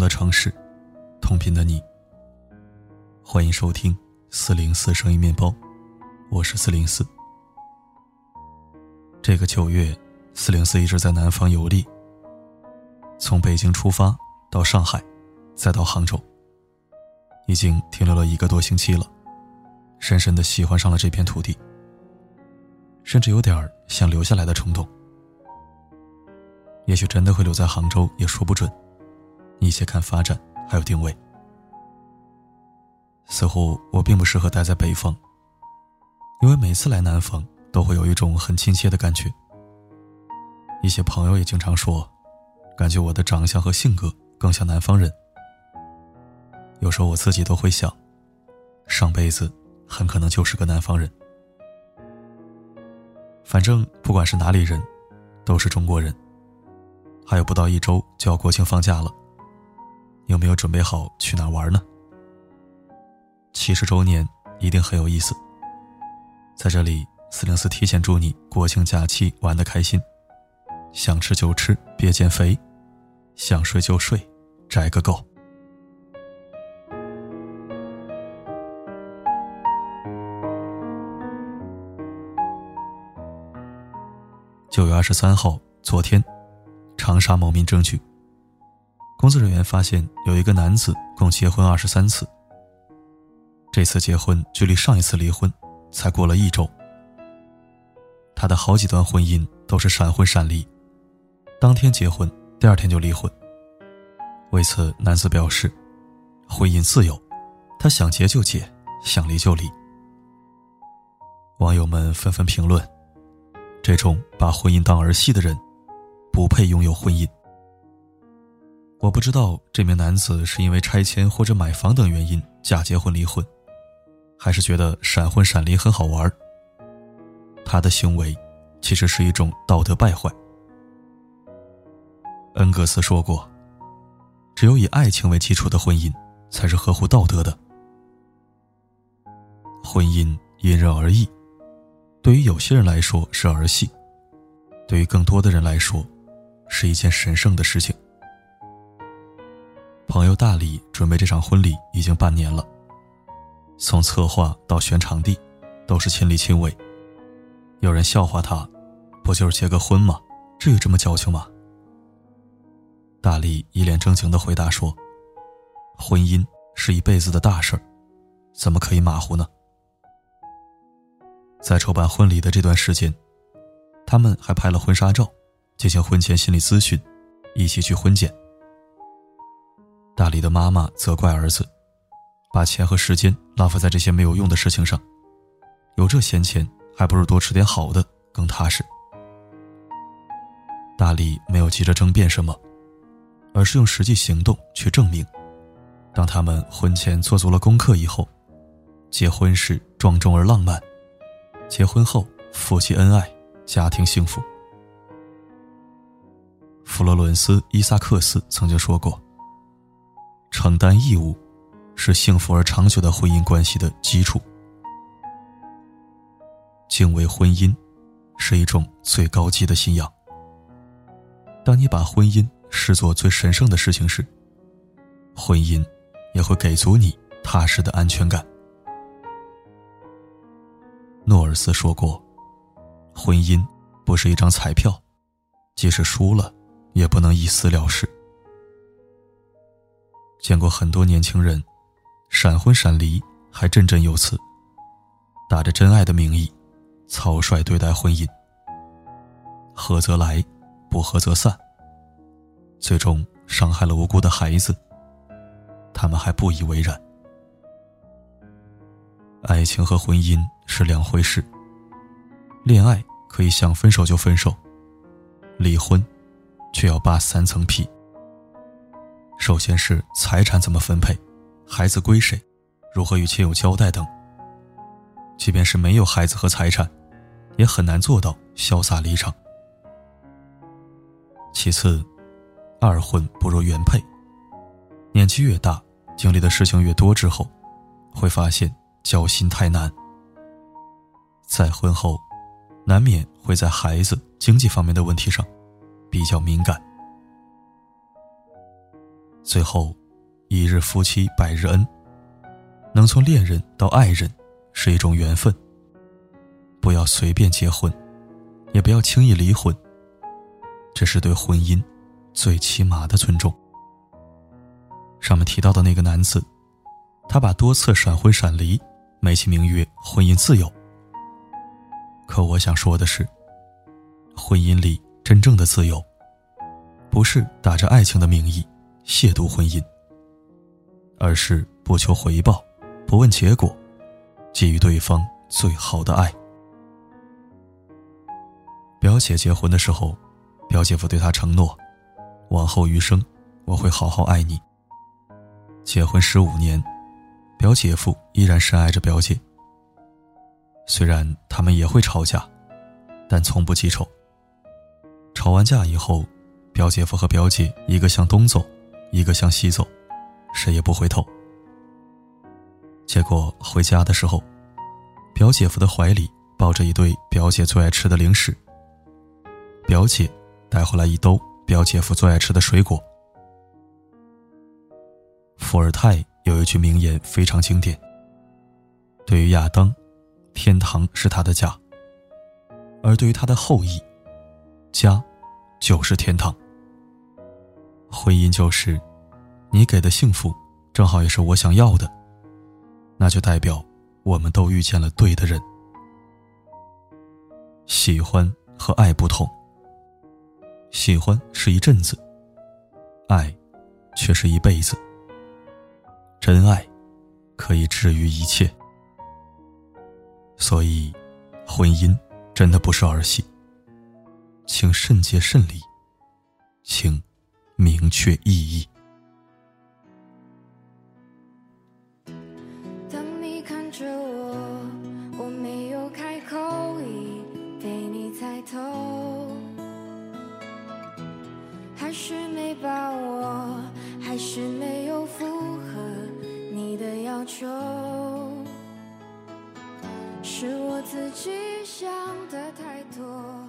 的城市，同频的你。欢迎收听四零四声音面包，我是四零四。这个九月，四零四一直在南方游历，从北京出发到上海，再到杭州，已经停留了一个多星期了，深深的喜欢上了这片土地，甚至有点想留下来的冲动。也许真的会留在杭州，也说不准。一切看发展，还有定位。似乎我并不适合待在北方，因为每次来南方都会有一种很亲切的感觉。一些朋友也经常说，感觉我的长相和性格更像南方人。有时候我自己都会想，上辈子很可能就是个南方人。反正不管是哪里人，都是中国人。还有不到一周就要国庆放假了，有没有准备好去哪玩呢？七十周年一定很有意思。在这里，四零四提前祝你国庆假期玩的开心，想吃就吃，别减肥；想睡就睡，宅个够。九月二十三号，昨天。长沙某民政局，工作人员发现有一个男子共结婚二十三次。这次结婚距离上一次离婚才过了一周。他的好几段婚姻都是闪婚闪离，当天结婚，第二天就离婚。为此，男子表示，婚姻自由，他想结就结，想离就离。网友们纷纷评论：这种把婚姻当儿戏的人。不配拥有婚姻。我不知道这名男子是因为拆迁或者买房等原因假结婚离婚，还是觉得闪婚闪离很好玩。他的行为其实是一种道德败坏。恩格斯说过：“只有以爱情为基础的婚姻才是合乎道德的。”婚姻因人而异，对于有些人来说是儿戏，对于更多的人来说。是一件神圣的事情。朋友大李准备这场婚礼已经半年了，从策划到选场地，都是亲力亲为。有人笑话他，不就是结个婚吗？至于这么矫情吗？大力一脸正经的回答说：“婚姻是一辈子的大事儿，怎么可以马虎呢？”在筹办婚礼的这段时间，他们还拍了婚纱照。进行婚前心理咨询，一起去婚检。大李的妈妈责怪儿子，把钱和时间浪费在这些没有用的事情上，有这闲钱，还不如多吃点好的，更踏实。大力没有急着争辩什么，而是用实际行动去证明。当他们婚前做足了功课以后，结婚时庄重而浪漫，结婚后夫妻恩爱，家庭幸福。弗洛伦斯·伊萨克斯曾经说过：“承担义务，是幸福而长久的婚姻关系的基础。敬畏婚姻，是一种最高级的信仰。当你把婚姻视作最神圣的事情时，婚姻也会给足你踏实的安全感。”诺尔斯说过：“婚姻不是一张彩票，即使输了。”也不能一死了事。见过很多年轻人，闪婚闪离还振振有词，打着真爱的名义，草率对待婚姻。合则来，不合则散。最终伤害了无辜的孩子，他们还不以为然。爱情和婚姻是两回事。恋爱可以想分手就分手，离婚。却要扒三层皮。首先是财产怎么分配，孩子归谁，如何与亲友交代等。即便是没有孩子和财产，也很难做到潇洒离场。其次，二婚不如原配。年纪越大，经历的事情越多之后，会发现交心太难。再婚后，难免会在孩子经济方面的问题上。比较敏感。最后，一日夫妻百日恩。能从恋人到爱人，是一种缘分。不要随便结婚，也不要轻易离婚。这是对婚姻最起码的尊重。上面提到的那个男子，他把多次闪婚闪离，美其名曰婚姻自由。可我想说的是，婚姻里真正的自由，不是打着爱情的名义亵渎婚姻，而是不求回报，不问结果，给予对方最好的爱。表姐结婚的时候，表姐夫对她承诺，往后余生我会好好爱你。结婚十五年，表姐夫依然深爱着表姐。虽然他们也会吵架，但从不记仇。吵完架以后，表姐夫和表姐一个向东走，一个向西走，谁也不回头。结果回家的时候，表姐夫的怀里抱着一堆表姐最爱吃的零食。表姐带回来一兜表姐夫最爱吃的水果。伏尔泰有一句名言非常经典：对于亚当。天堂是他的家，而对于他的后裔，家就是天堂。婚姻就是你给的幸福，正好也是我想要的，那就代表我们都遇见了对的人。喜欢和爱不同，喜欢是一阵子，爱却是一辈子。真爱可以治愈一切。所以，婚姻真的不是儿戏，请慎结慎离，请明确意义。当你看着我，我没有开口，已被你猜透，还是没把握，还是没有符合你的要求。是我自己想的太多，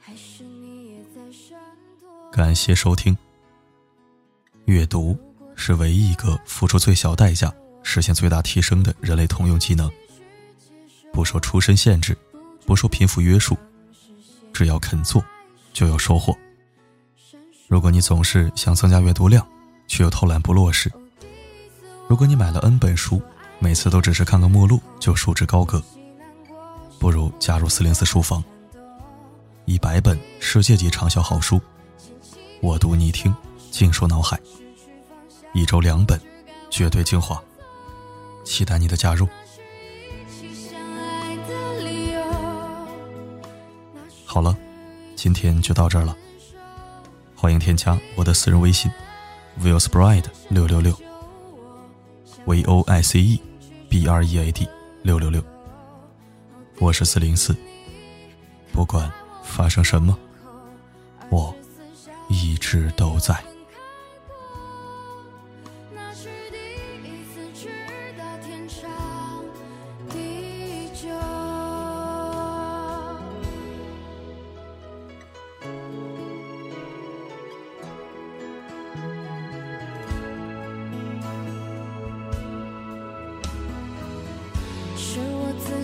还是你也在闪躲？感谢收听。读是唯一一个付出最小代价、实现最大提升的人类通用技能。不受出身限制，不受贫富约束，只要肯做，就有收获。如果你总是想增加阅读量，却又偷懒不落实；如果你买了 N 本书，每次都只是看个目录就束之高阁。不如加入四零四书房，一百本世界级畅销好书，我读你听，尽收脑海。一周两本，绝对精华，期待你的加入。好了，今天就到这儿了。欢迎添加我的私人微信，voicebread 六六六，v o i c e b r e a d 六六六。我是四零四，不管发生什么，我一直都在。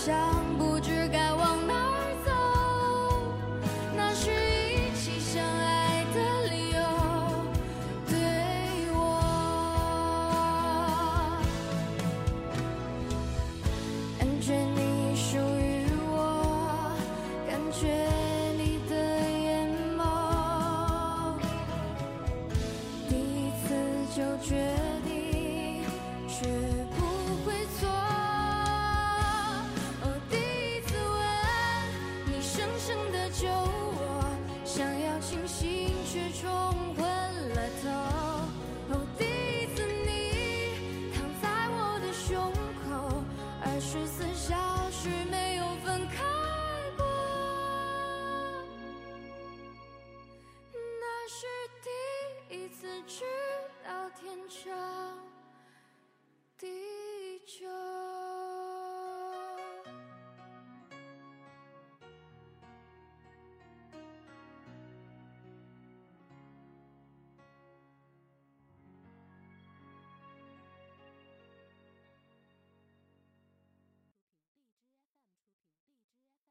想心却重回